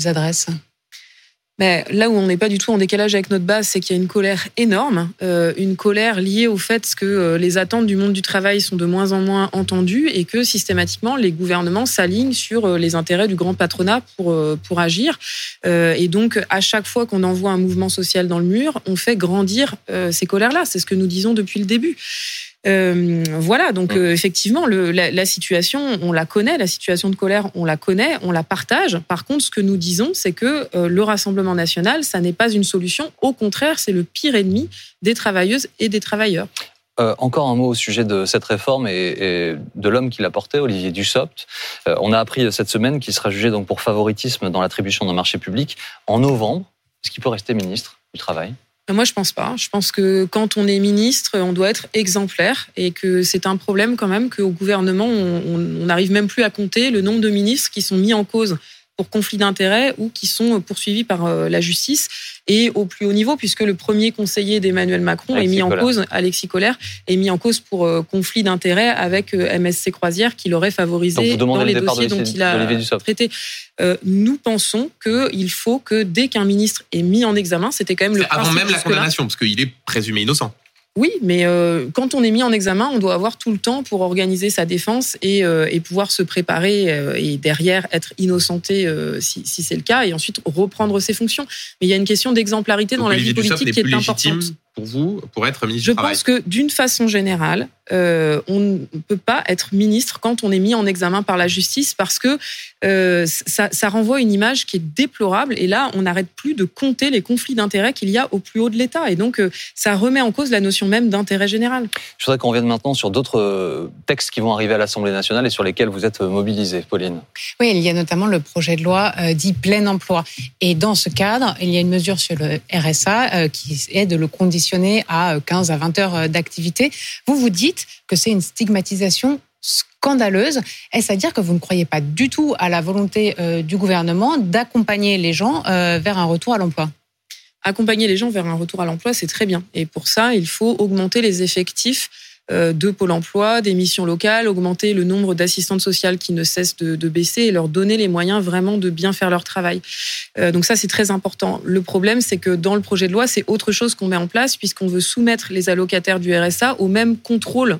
adressent? Mais là où on n'est pas du tout en décalage avec notre base, c'est qu'il y a une colère énorme, euh, une colère liée au fait que euh, les attentes du monde du travail sont de moins en moins entendues et que systématiquement les gouvernements s'alignent sur euh, les intérêts du grand patronat pour pour agir. et donc à chaque fois qu'on envoie un mouvement social dans le mur, on fait grandir ces colères-là. C'est ce que nous disons depuis le début. Euh, voilà, donc euh, effectivement, le, la, situation, on la connaît, la situation de colère, on la connaît, on la partage. Par contre, ce que nous disons, c'est que euh, le Rassemblement national, ça n'est pas une solution. Au contraire, c'est le pire ennemi des travailleuses et des travailleurs. encore un mot au sujet de cette réforme et, de l'homme qui l'a porté, Olivier Dussopt. on a appris cette semaine qu'il sera jugé donc pour favoritisme dans l'attribution d'un marché public en novembre. Est-ce qu'il peut rester ministre du Travail moi, je pense pas. Je pense que quand on est ministre, on doit être exemplaire et que c'est un problème quand même qu'au gouvernement, on n'arrive même plus à compter le nombre de ministres qui sont mis en cause pour conflit d'intérêts ou qui sont poursuivis par euh, la justice et au plus haut niveau, puisque le premier conseiller d'Emmanuel Macron est mis en cause, Alexis Collère, est mis en cause pour euh, conflit d'intérêts avec euh, MSC Croisière qui l'aurait favorisé dans les dossiers dont il a traité. nous pensons qu'il faut que dès qu'un ministre est mis en examen, c'était quand même le avant même la condamnation, parce qu'il est présumé innocent. Oui, mais euh, quand on est mis en examen, on doit avoir tout le temps pour organiser sa défense et, euh, et pouvoir se préparer euh, et derrière être innocenté si, si c'est le cas et ensuite reprendre ses fonctions. Mais il y a une question d'exemplarité dans la vie politique qui est importante. Pour vous pour être ministre Je du Travail pense que d'une façon générale, euh, on ne peut pas être ministre quand on est mis en examen par la justice parce que euh, ça, ça, renvoie une image qui est déplorable. Et là, on n'arrête plus de compter les conflits d'intérêts qu'il y a au plus haut de l'État. Et donc, euh, ça remet en cause la notion même d'intérêt général. Je voudrais qu'on revienne maintenant sur d'autres textes qui vont arriver à l'Assemblée nationale et sur lesquels vous êtes mobilisés, Pauline. Oui, il y a notamment le projet de loi dit plein emploi. Et dans ce cadre, il y a une mesure sur le RSA qui est de le à 15 à 20 heures d'activité. Vous vous dites que c'est une stigmatisation scandaleuse. Est-ce à dire que vous ne croyez pas du tout à la volonté euh, du gouvernement d'accompagner les gens euh, vers un retour à l'emploi? Accompagner les gens vers un retour à l'emploi, c'est très bien. Et pour ça, il faut augmenter les effectifs euh, de Pôle emploi, des missions locales, augmenter le nombre d'assistantes sociales qui ne cessent de, baisser et leur donner les moyens vraiment de bien faire leur travail. donc ça, c'est très important. Le problème, c'est que dans le projet de loi, c'est autre chose qu'on met en place puisqu'on veut soumettre les allocataires du RSA au même contrôle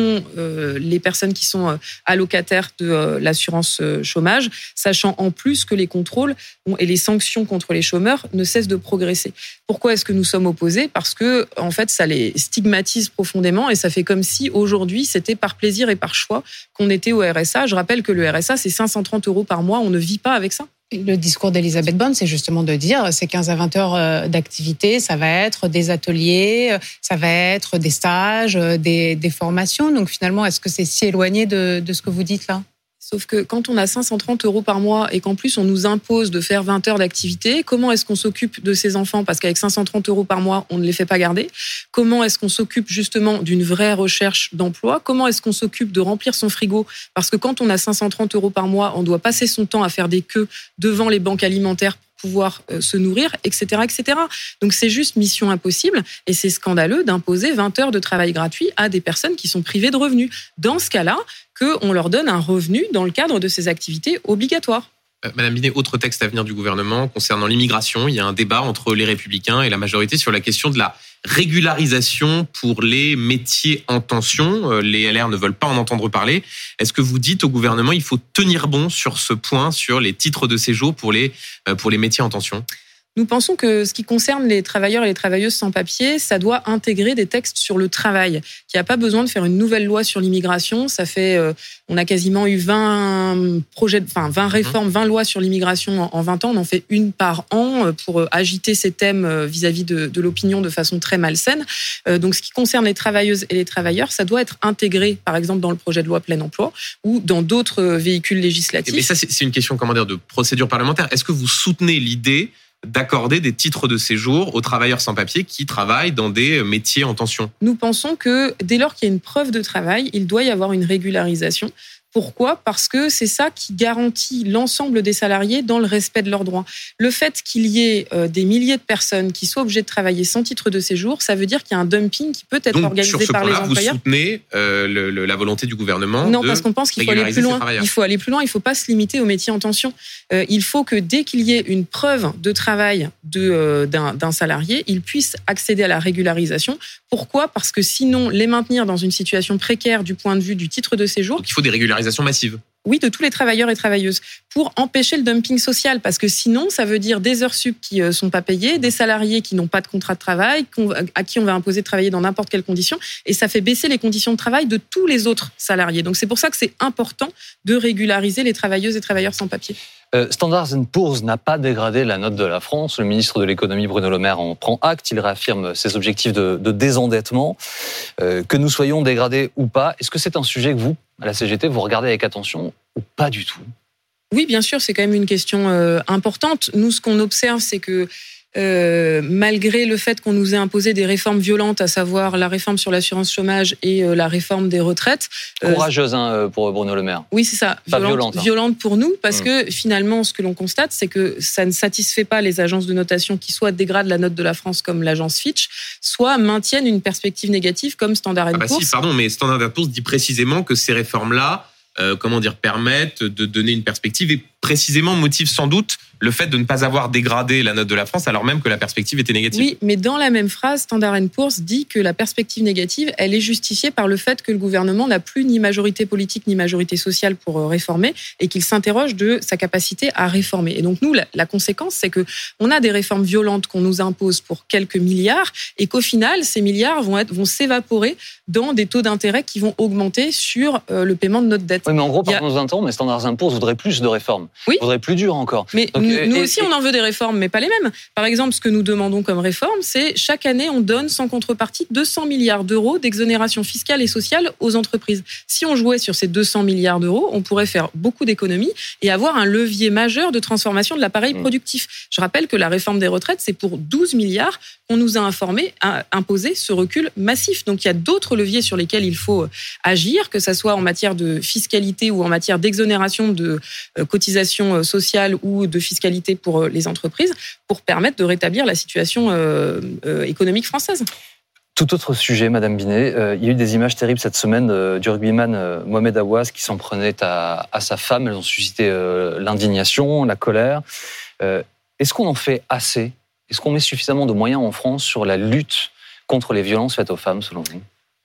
euh, les personnes qui sont euh, allocataires de euh, l'assurance chômage, sachant en plus que les contrôles et les sanctions contre les chômeurs ne cessent de progresser. Pourquoi est-ce que nous sommes opposés? Parce que en fait, ça les stigmatise profondément et ça fait comme si aujourd'hui c'était par plaisir et par choix qu'on était au RSA. Je rappelle que le RSA c'est 530 euros par mois. On ne vit pas avec ça. Le discours d'Elisabeth Borne, c'est justement de dire c'est 15 à 20 heures euh, d'activité, ça va être des ateliers, euh, ça va être des stages, euh, des, formations. Donc finalement, est-ce que c'est si éloigné de ce que vous dites là? Sauf que quand on a 530 euros par mois et qu'en plus on nous impose de faire 20 heures d'activité, comment est-ce qu'on s'occupe de ces enfants? Parce qu'avec 530 euros par mois, on ne les fait pas garder. Comment est-ce qu'on s'occupe justement d'une vraie recherche d'emploi? Comment est-ce qu'on s'occupe de remplir son frigo? Parce que quand on a 530 euros par mois, on doit passer son temps à faire des queues devant les banques alimentaires pouvoir euh, se nourrir, etc., etc. Donc c'est juste mission impossible et c'est scandaleux d'imposer 20 heures de travail gratuit à des personnes qui sont privées de revenus. Dans ce cas-là, qu'on leur donne un revenu dans le cadre de ces activités obligatoires. Euh, Madame Binet, autre texte à venir du gouvernement concernant l'immigration. Il y a un débat entre les républicains et la majorité sur la question de la régularisation pour les métiers en tension. Euh, les LR ne veulent pas en entendre parler. Est-ce que vous dites au gouvernement il faut tenir bon sur ce point, sur les titres de séjour pour les, euh, pour les métiers en tension? Nous pensons que ce qui concerne les travailleurs et les travailleuses sans papier, ça doit intégrer des textes sur le travail. Qu'il n'y a pas besoin de faire une nouvelle loi sur l'immigration. Ça fait, euh, on a quasiment eu 20 projets, enfin 20 mhm. réformes, 20 lois sur l'immigration en 20 ans. On en fait une par an euh, pour euh, agiter ces thèmes vis-à-vis de, de l'opinion de façon très malsaine. Donc, ce qui concerne les travailleuses et les travailleurs, ça doit être intégré, par exemple, dans le projet de loi plein emploi ou dans d'autres véhicules législatifs. Mais ça, c'est une question, comment dire, de procédure parlementaire. Est-ce que vous soutenez l'idée d'accorder des titres de séjour aux travailleurs sans papier qui travaillent dans des métiers en tension Nous pensons que dès lors qu'il y a une preuve de travail, il doit y avoir une régularisation. Pourquoi? Parce que c'est ça qui garantit l'ensemble des salariés dans le respect de leurs droits. Le fait qu'il y ait euh, des milliers de personnes qui soient obligées de travailler sans titre de séjour, ça veut dire qu'il y a un dumping qui peut être organisé par les employeurs. Vous soutenez euh, la volonté du gouvernement Non, parce qu'on pense qu'il faut aller plus loin. Il faut aller plus loin. Il ne faut pas se limiter aux métiers en tension. Euh, il faut que dès qu'il y ait une preuve de travail d'un salarié, il puisse accéder à la régularisation. Pourquoi? Parce que sinon, les maintenir dans une situation précaire du point de vue du titre de séjour. Donc il faut des régularisations massive oui, de tous les travailleurs et travailleuses, pour empêcher le dumping social, parce que sinon, ça veut dire des heures sup qui euh, sont pas payées, des salariés qui n'ont pas de contrat de travail, à qui on va imposer de travailler dans n'importe quelles conditions, et ça fait baisser les conditions de travail de tous les autres salariés. Donc c'est pour ça que c'est important de régulariser les travailleuses et travailleurs sans papier. Euh, Standard Poor's n'a pas dégradé la note de la France. Le ministre de l'économie Bruno Le Maire en prend acte. Il réaffirme ses objectifs de, désendettement. Euh, que nous soyons dégradés ou pas, est-ce que c'est un sujet que vous, à la CGT, vous regardez avec attention ou pas du tout? Oui, bien sûr, c'est quand même une question euh, importante. Nous, ce qu'on observe, c'est que euh, malgré le fait qu'on nous ait imposé des réformes violentes, à savoir la réforme sur l'assurance chômage et euh, la réforme des retraites. Courageuse hein, pour Bruno Le Maire. Oui, c'est ça. Pas violente. Violente, hein. pour nous, parce mmh. que finalement, ce que l'on constate, c'est que ça ne satisfait pas les agences de notation qui soit dégradent la note de la France comme l'agence Fitch, soit maintiennent une perspective négative comme Standard ah bah Poor's. Si, pardon, mais Standard Poor's dit précisément que ces réformes-là, comment dire, permettent de donner une perspective et précisément motive sans doute le fait de ne pas avoir dégradé la note de la France alors même que la perspective était négative. Oui, mais dans la même phrase, Standard Poor's dit que la perspective négative, elle est justifiée par le fait que le gouvernement n'a plus ni majorité politique ni majorité sociale pour euh, réformer et qu'il s'interroge de sa capacité à réformer. Et donc nous, la, conséquence, c'est que on a des réformes violentes qu'on nous impose pour quelques milliards et qu'au final, ces milliards vont vont s'évaporer dans des taux d'intérêt qui vont augmenter sur euh, le paiement de notre dette. Oui, mais en gros, par a... temps, mais Standard Poor's voudrait plus de réformes. Oui. Voudrait plus dur encore. Mais nous, aussi, on en veut des réformes, mais pas les mêmes. Par exemple, ce que nous demandons comme réforme, c'est chaque année, on donne sans contrepartie 200 milliards d'euros d'exonération fiscale et sociale aux entreprises. Si on jouait sur ces 200 milliards d'euros, on pourrait faire beaucoup d'économies et avoir un levier majeur de transformation de l'appareil mmh. productif. Je rappelle que la réforme des retraites, c'est pour 12 milliards qu'on nous a informé, imposé ce recul massif. Donc il y a d'autres leviers sur lesquels il faut agir, que ce soit en matière de fiscalité ou en matière d'exonération de euh, cotisations euh, sociales ou de fiscalité pour euh, les entreprises, pour permettre de rétablir la situation économique française. Tout autre sujet, Madame Binet. il y a eu des images terribles cette semaine du rugbyman Mohamed Aouaz qui s'en prenait à, à, sa femme. Elles ont suscité l'indignation, la colère. Est-ce qu'on en fait assez? Est-ce qu'on met suffisamment de moyens en France sur la lutte contre les violences faites aux femmes, selon vous?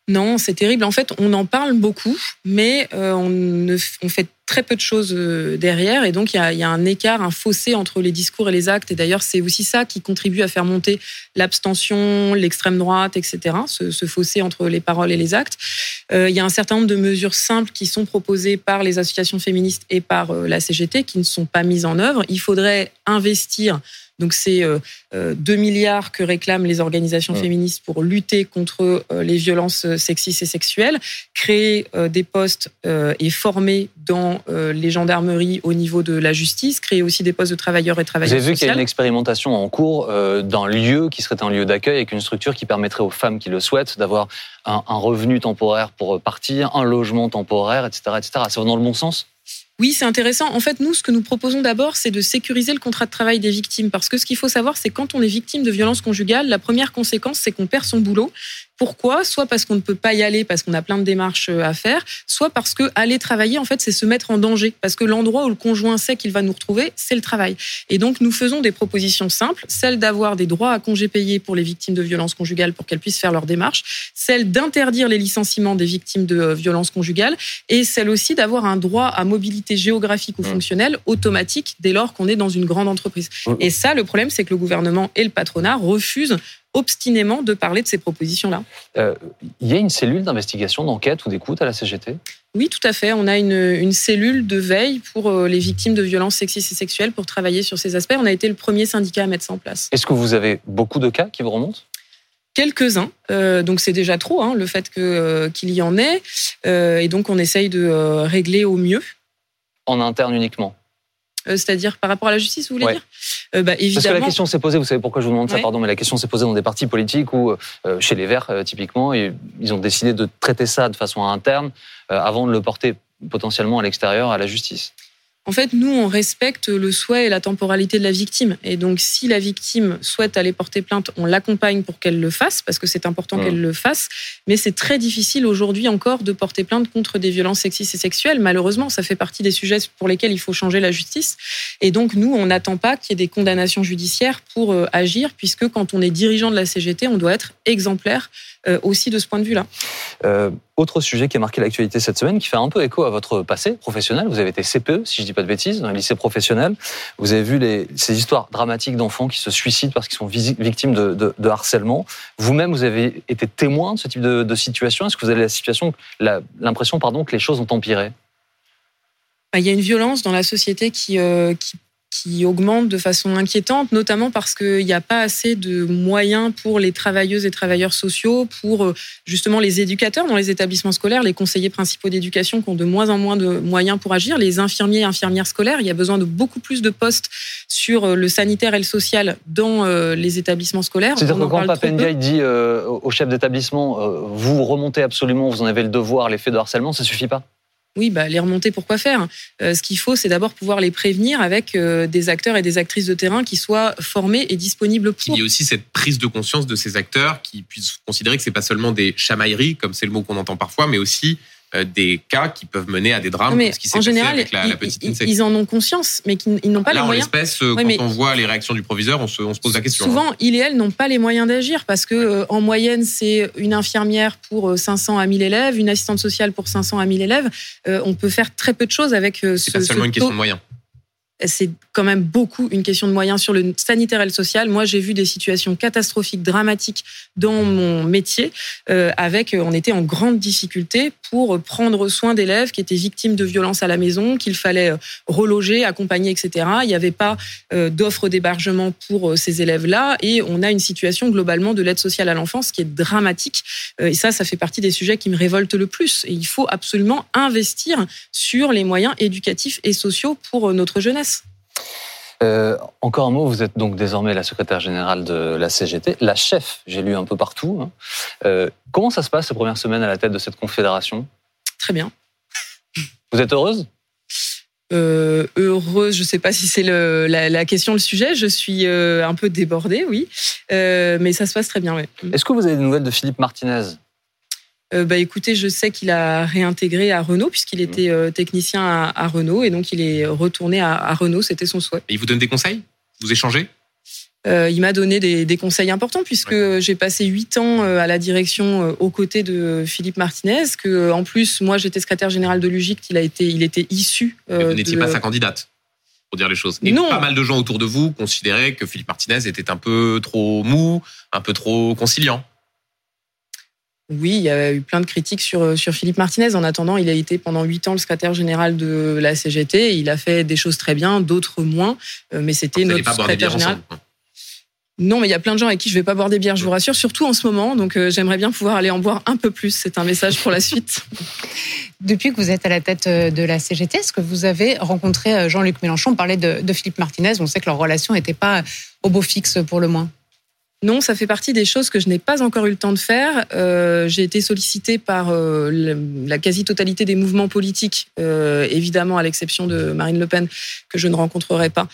Non, c'est terrible. En fait, on en parle beaucoup, mais euh, on, fait très peu de choses euh, derrière. Et donc, il y, a, un écart, un fossé entre les discours et les actes. Et d'ailleurs, c'est aussi ça qui contribue à faire monter l'abstention, l'extrême droite, etc. Ce, fossé entre les paroles et les actes. Euh, il y a un certain nombre de mesures simples qui sont proposées par les associations féministes et par la CGT qui ne sont pas mises en œuvre. Il faudrait investir donc c'est 2 euh, euh, milliards que réclament les organisations féministes pour lutter contre euh, les violences sexistes et sexuelles, créer des postes et former dans les gendarmeries au niveau de la justice, créer aussi des postes de travailleurs et travailleuses Vous avez vu qu'il y a une expérimentation en cours d'un lieu qui serait un lieu d'accueil avec une structure qui permettrait aux femmes qui le souhaitent d'avoir un, revenu temporaire pour partir, un logement temporaire, etc. etc. Ça va dans le bon sens? Oui, c'est intéressant. En fait, nous, ce que nous proposons d'abord, c'est de sécuriser le contrat de travail des victimes. Parce que ce qu'il faut savoir, c'est quand on est victime de violences conjugales, la première conséquence, c'est qu'on perd son boulot. Pourquoi? Soit parce qu'on ne peut pas y aller parce qu'on a plein de démarches euh, à faire, soit parce que aller travailler, en fait, c'est se mettre en danger. Parce que l'endroit où le conjoint sait qu'il va nous retrouver, c'est le travail. Et donc, nous faisons des propositions simples, celle d'avoir des droits à congés payés pour les victimes de violences conjugales pour qu'elles puissent faire leur démarche, celle d'interdire les licenciements des victimes de euh, violences conjugales, et celle aussi d'avoir un droit à mobilité géographique ou fonctionnelle automatique dès lors qu'on est dans une grande entreprise. Et ça, le problème, c'est que le gouvernement et le patronat refusent obstinément de parler de ces propositions-là. Euh, il y a une cellule d'investigation, d'enquête ou d'écoute à la CGT Oui, tout à fait. On a une, cellule de veille pour euh, les victimes de violences sexistes et sexuelles pour travailler sur ces aspects. On a été le premier syndicat à mettre ça en place. Est-ce que vous avez beaucoup de cas qui vous remontent? Quelques-uns. Euh, donc c'est déjà trop, hein, le fait qu'il y en ait. et donc on essaye de régler au mieux. En interne uniquement? C'est-à-dire par rapport à la justice, vous voulez dire? Euh, bah, Parce que la question s'est posée, vous savez pourquoi je vous demande ça, pardon, mais la question s'est posée dans des partis politiques où, euh, chez les Verts euh, typiquement, ils ont décidé de traiter ça de façon interne avant de le porter potentiellement à l'extérieur à la justice. En fait, nous, on respecte le souhait et la temporalité de la victime. Et donc, si la victime souhaite aller porter plainte, on l'accompagne pour qu'elle le fasse, parce que c'est important qu'elle le fasse. Mais c'est très difficile aujourd'hui encore de porter plainte contre des violences sexistes et sexuelles. Malheureusement, ça fait partie des sujets pour lesquels il faut changer la justice. Et donc, nous, on n'attend pas qu'il y ait des condamnations judiciaires pour euh, agir, puisque quand on est dirigeant de la CGT, on doit être exemplaire euh, aussi de ce point de vue-là. Euh, autre sujet qui a marqué l'actualité cette semaine, qui fait un peu écho à votre passé professionnel. Vous avez été CPE, si je pas de bêtises, dans un lycée professionnel. Vous avez vu les, ces histoires dramatiques d'enfants qui se suicident parce qu'ils sont victimes de, harcèlement. Vous-même, vous avez été témoin de ce type de, de situation. Est-ce que vous avez la situation, l'impression, pardon, que les choses ont empiré? Bah, il y a une violence dans la société qui, euh, qui qui augmente de façon inquiétante, notamment parce qu'il n'y a pas assez de moyens pour les travailleuses et travailleurs sociaux, pour euh, justement les éducateurs dans les établissements scolaires, les conseillers principaux d'éducation qui ont de moins en moins de moyens pour agir, les infirmiers et infirmières scolaires. Il y a besoin de beaucoup plus de postes sur euh, le sanitaire et le social dans euh, les établissements scolaires. C'est-à-dire que quand Papendiaï dit au chef d'établissement, vous remontez absolument, vous en avez le devoir, l'effet de harcèlement, ça suffit pas? Oui, bah, les remonter, pourquoi faire? Euh, Ce qu'il faut, c'est d'abord pouvoir les prévenir avec euh, des acteurs et des actrices de terrain qui soient formés et disponibles pour. Il y a aussi cette prise de conscience de ces acteurs qui puissent considérer que c'est pas seulement des chamailleries, comme c'est le mot qu'on entend parfois, mais aussi des cas qui peuvent mener à des drames, mais ce qui s'est en passé général, avec la, la petite ils, ils en ont conscience, mais ils n'ont pas Là, les en moyens. l'espèce, euh, Oui, quand on voit les réactions du proviseur, on se, on se pose la question. hein. Souvent, il et elle n'ont pas les moyens d'agir parce que euh, en moyenne, c'est une infirmière pour euh, 500 à 1000 élèves, une assistante sociale pour 500 à 1000 élèves. Euh, on peut faire très peu de choses avec euh, C'est ce, pas seulement ce une question de moyens. C'est quand même beaucoup une question de moyens sur le sanitaire et le social. Moi, j'ai vu des situations catastrophiques, dramatiques dans mon métier, euh, avec euh, on était en grande difficulté pour prendre soin d'élèves qui étaient victimes de violences à la maison, qu'il fallait euh, reloger, accompagner, etc. Il n'y avait pas euh, d'offre d'hébergement pour ces élèves-là, et on a une situation globalement de l'aide sociale à l'enfance qui est dramatique. Et ça, ça fait partie des sujets qui me révoltent le plus. Et il faut absolument investir sur les moyens éducatifs et sociaux pour notre jeunesse. Euh, encore un mot, vous êtes donc désormais la secrétaire générale de la CGT, la chef, j'ai lu un peu partout. hein. Euh, comment ça se passe ces premières semaines à la tête de cette confédération? Très bien. Vous êtes heureuse? Euh, heureuse, je ne sais pas si c'est la, la question, le sujet. Je suis un peu débordée, oui. Mais ça se passe très bien. Est-ce que vous avez des nouvelles de Philippe Martinez? Euh, bah, écoutez, je sais qu'il a réintégré à Renault, puisqu'il était euh, technicien à, à Renault, et donc il est retourné à, à Renault, c'était son souhait. Et il vous donne des conseils? Vous échangez? Euh, il m'a donné des, des conseils importants puisque j'ai passé huit ans à la direction aux côtés de Philippe Martinez. Que en plus, moi, j'étais secrétaire général de l'UGICT. Il a été, il était issu. Mais Vous n'étiez de- pas sa candidate, pour dire les choses. Et Non. pas mal de gens autour de vous considéraient que Philippe Martinez était un peu trop mou, un peu trop conciliant. Oui, il y a eu plein de critiques sur, euh, sur Philippe Martinez. En attendant, il a été pendant huit ans le secrétaire général de la CGT. Il a fait des choses très bien, d'autres moins. Euh, Mais c'était notre pas boire des secrétaire général. ensemble. Non, mais il y a plein de gens avec qui je vais pas boire des bières, je vous rassure, surtout en ce moment. Donc, euh, j'aimerais bien pouvoir aller en boire un peu plus. C'est un message pour la suite. Depuis que vous êtes à la tête de la CGT, est-ce que vous avez rencontré Jean-Luc Mélenchon? On parlait de, de Philippe Martinez. On sait que leur relation n'était pas au beau fixe pour le moins. Non, ça fait partie des choses que je n'ai pas encore eu le temps de faire. Euh, j'ai été sollicitée par euh, la quasi-totalité des mouvements politiques, euh, évidemment à l'exception de Marine Le Pen, que je ne rencontrerai pas,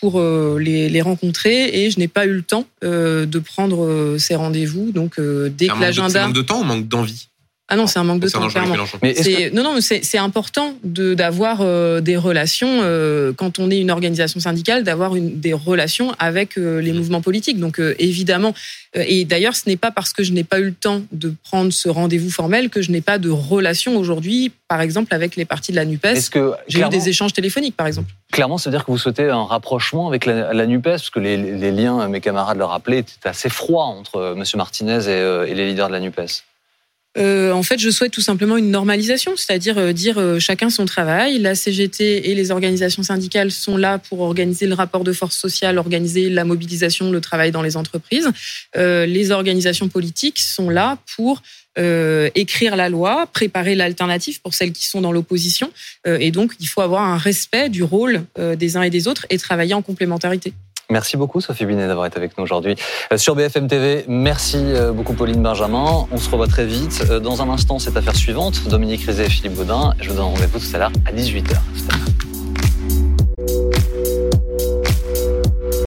pour les, les rencontrer. Et je n'ai pas eu le temps de prendre ces rendez-vous. Donc, dès un que l'agenda... manque de temps ou manque d'envie? Ah non, c'est un manque de temps, clairement. Mais que- Non, non, mais c'est important de- d'avoir euh, des relations, euh, quand on est une organisation syndicale, d'avoir des relations avec euh, les mouvements politiques. Donc euh, évidemment, euh, et d'ailleurs, ce n'est pas parce que je n'ai pas eu le temps de prendre ce rendez-vous formel que je n'ai pas de relation aujourd'hui, par exemple, avec les partis de la NUPES. J'ai eu des échanges téléphoniques, par exemple. clairement, ça veut dire que vous souhaitez un rapprochement avec la, la Nupes, parce que les, les liens, mes camarades le rappelaient, étaient assez froids entre euh, M. Martinez et, euh, et les leaders de la Nupes. Euh, en fait, je souhaite tout simplement une normalisation, c'est-à-dire euh, dire euh, chacun son travail. La CGT et les organisations syndicales sont là pour organiser le rapport de force sociale, organiser la mobilisation, le travail dans les entreprises. Euh, les organisations politiques sont là pour euh, écrire la loi, préparer l'alternative pour celles qui sont dans l'opposition. Euh, et donc, il faut avoir un respect du rôle euh, des uns et des autres et travailler en complémentarité. Merci beaucoup Sophie Binet d'avoir été avec nous aujourd'hui euh, sur BFM TV. Merci euh, beaucoup Pauline Benjamin. On se revoit très vite. Euh, dans un instant, cette affaire suivante, Dominique Rizet et Philippe Baudin. Je vous donne rendez-vous tout à l'heure à 18h.